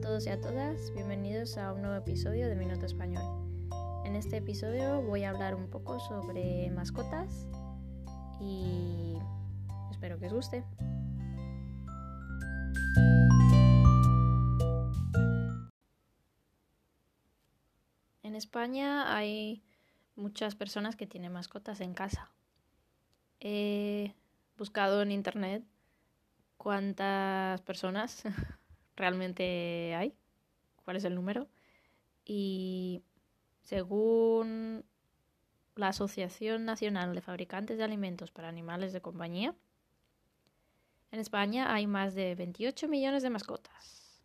a todos y a todas, bienvenidos a un nuevo episodio de Minuto Español. En este episodio voy a hablar un poco sobre mascotas y espero que os guste. En España hay muchas personas que tienen mascotas en casa. He buscado en internet cuántas personas realmente hay, cuál es el número. Y según la Asociación Nacional de Fabricantes de Alimentos para Animales de Compañía, en España hay más de 28 millones de mascotas.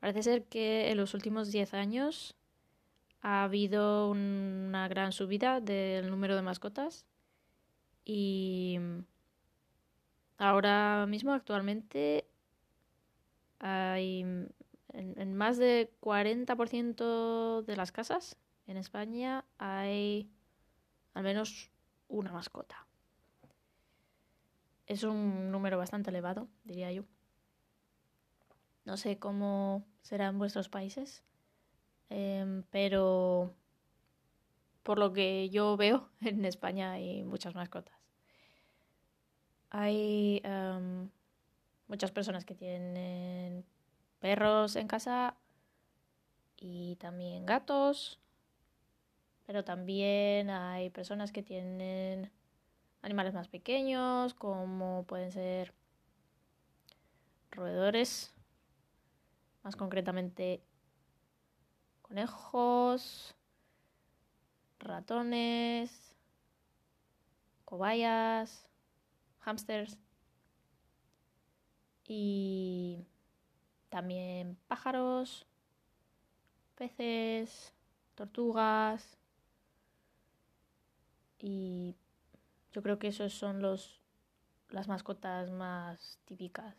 Parece ser que en los últimos 10 años ha habido una gran subida del número de mascotas y ahora mismo actualmente hay en, más de 40% de las casas en España hay al menos una mascota. Es un número bastante elevado, diría yo. No sé cómo será en vuestros países, em, pero por lo que yo veo, en España hay muchas mascotas. Hay em, muchas personas que tienen perros en casa y también gatos, pero también hay personas que tienen animales más pequeños, como pueden ser roedores, más concretamente conejos, ratones, cobayas, hamsters y también pájaros, peces, tortugas y yo creo que esos son los las mascotas más típicas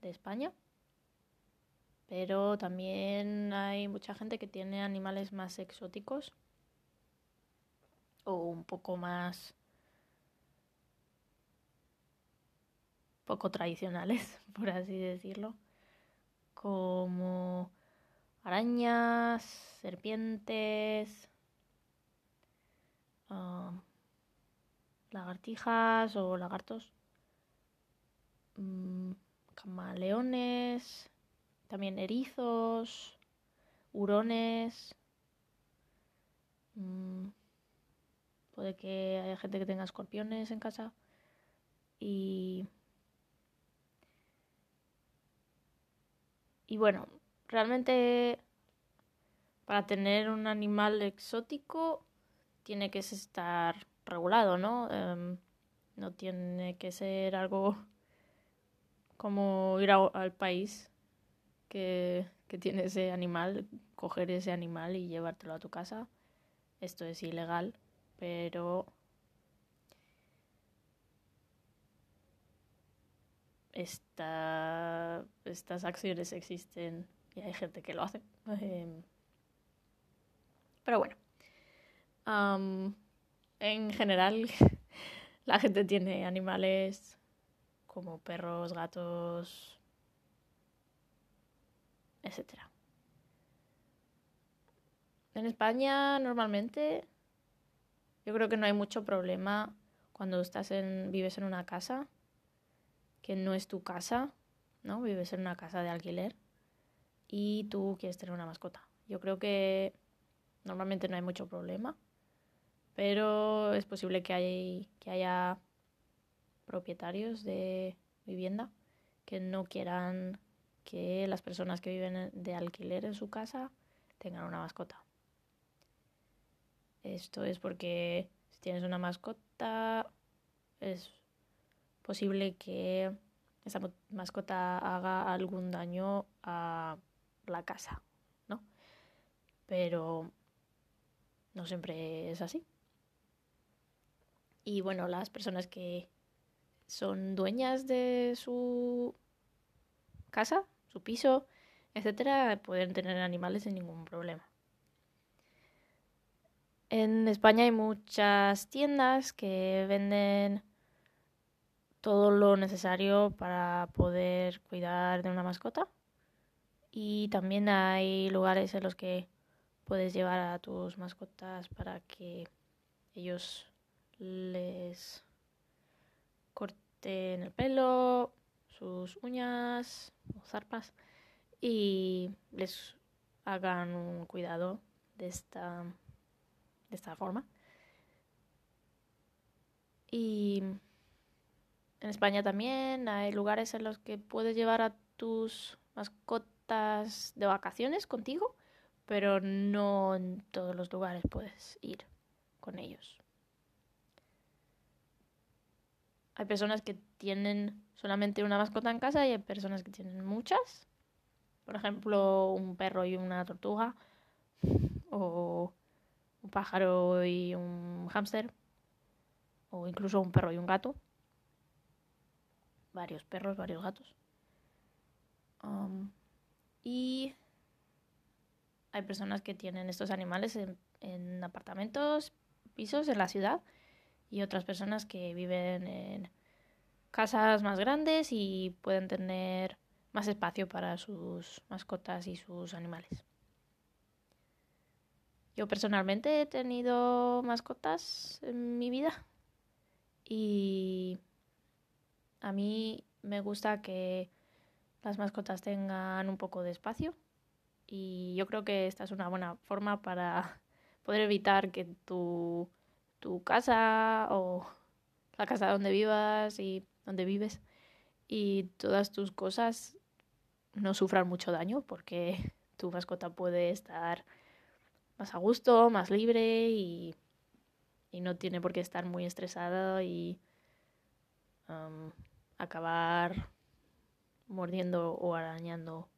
de España. Pero también hay mucha gente que tiene animales más exóticos o un poco más poco tradicionales, por así decirlo, como arañas, serpientes, lagartijas o lagartos, mm, camaleones, también erizos, hurones. Mm, puede que haya gente que tenga escorpiones en casa. Y Y bueno, realmente para tener un animal exótico tiene que estar regulado, ¿no? Em, no tiene que ser algo como ir al país que, que tiene ese animal, coger ese animal y llevártelo a tu casa. Esto es ilegal, pero esta, estas acciones existen y hay gente que lo hace. Em, pero bueno, en general la gente tiene animales como perros, gatos, etc. En España normalmente yo creo que no hay mucho problema cuando estás en, vives en una casa que no es tu casa, ¿no? Vives en una casa de alquiler y tú quieres tener una mascota. Yo creo que normalmente no hay mucho problema, pero es posible que, hay, que haya propietarios de vivienda que no quieran que las personas que viven de alquiler en su casa tengan una mascota. Esto es porque si tienes una mascota es posible que esa mascota haga algún daño a la casa, ¿no? Pero no siempre es así. Y bueno, las personas que son dueñas de su casa, su piso, etcétera, pueden tener animales sin ningún problema. En España hay muchas tiendas que venden todo lo necesario para poder cuidar de una mascota. Y también hay lugares en los que puedes llevar a tus mascotas para que ellos les corten el pelo, sus uñas o zarpas y les hagan un cuidado de esta, de esta forma. Y en España también hay lugares en los que puedes llevar a tus mascotas de vacaciones contigo, pero no en todos los lugares puedes ir con ellos. Hay personas que tienen solamente una mascota en casa y hay personas que tienen muchas. Por ejemplo, un perro y una tortuga. O un pájaro y un hámster. O incluso un perro y un gato. Varios perros, varios gatos. Um, y hay personas que tienen estos animales en, en apartamentos, pisos en la ciudad y otras personas que viven en casas más grandes y pueden tener más espacio para sus mascotas y sus animales. Yo personalmente he tenido mascotas en mi vida y a mí me gusta que las mascotas tengan un poco de espacio y yo creo que esta es una buena forma para poder evitar que tu tu casa o la casa donde vivas y donde vives y todas tus cosas no sufran mucho daño porque tu mascota puede estar más a gusto, más libre y, y no tiene por qué estar muy estresada y um, acabar mordiendo o arañando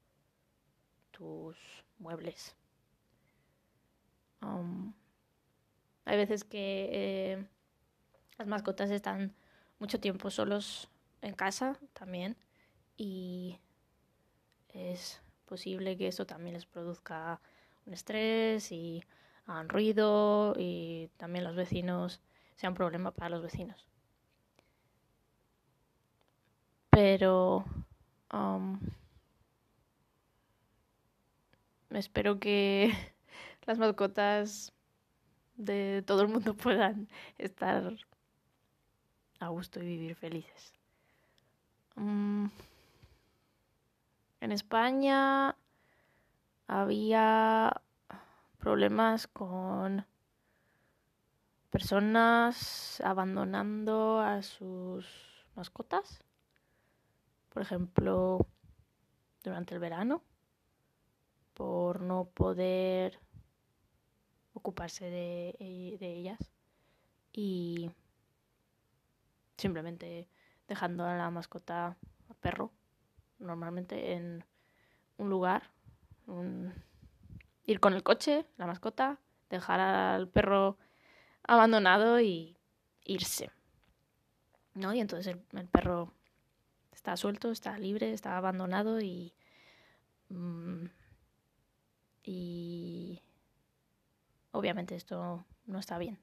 tus muebles. Um, hay veces que eh, las mascotas están mucho tiempo solos en casa también y es posible que eso también les produzca un estrés y hagan ruido y también los vecinos sea un problema para los vecinos. Pero um, espero que las mascotas de todo el mundo puedan estar a gusto y vivir felices. Mm, en España había problemas con personas abandonando a sus mascotas. Por ejemplo, durante el verano, por no poder ocuparse de, eh, de ellas y simplemente dejando a la mascota, a perro, normalmente en un lugar, ir con el coche, la mascota, dejar al perro abandonado y irse. ¿No? Y entonces el, perro está suelto, está libre, está abandonado y. Mm, y Obviamente esto no está bien.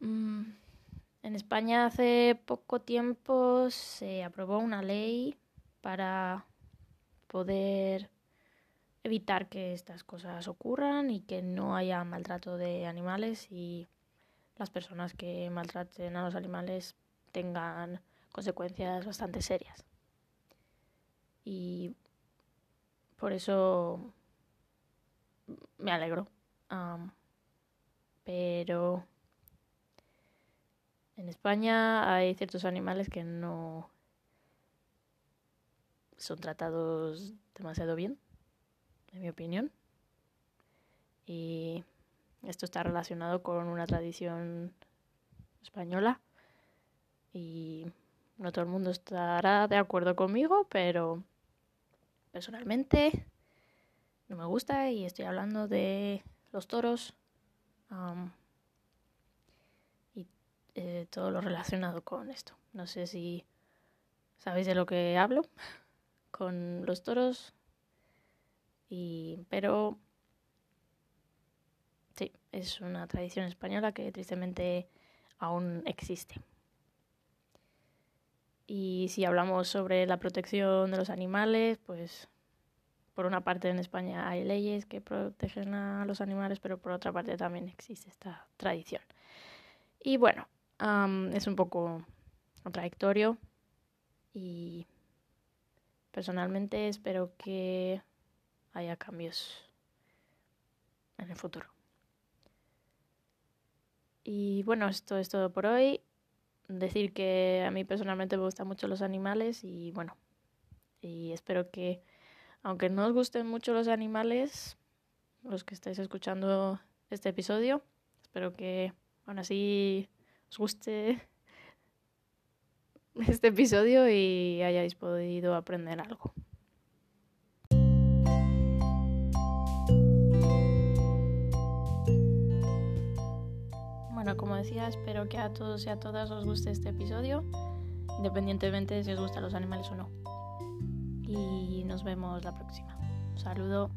Mm, en España hace poco tiempo se aprobó una ley para poder evitar que estas cosas ocurran y que no haya maltrato de animales y las personas que maltraten a los animales tengan consecuencias bastante serias. Y por eso me alegro pero en España hay ciertos animales que no son tratados demasiado bien, en mi opinión. Y esto está relacionado con una tradición española. Y no todo el mundo estará de acuerdo conmigo, pero personalmente no me gusta y estoy hablando de los toros y eh, todo lo relacionado con esto. No sé si sabéis de lo que hablo con los toros, y, pero sí, es una tradición española que tristemente aún existe. Y si hablamos sobre la protección de los animales, pues por una parte en España hay leyes que protegen a los animales, pero por otra parte también existe esta tradición. Y bueno, es un poco contradictorio y personalmente espero que haya cambios en el futuro. Y bueno, esto es todo por hoy. Decir que a mí personalmente me gustan mucho los animales y bueno, y espero que, aunque no os gusten mucho los animales, los que estáis escuchando este episodio, espero que aún así os guste este episodio y hayáis podido aprender algo. Decía, espero que a todos y a todas os guste este episodio, independientemente de si os gustan los animales o no. Y nos vemos la próxima. saludo.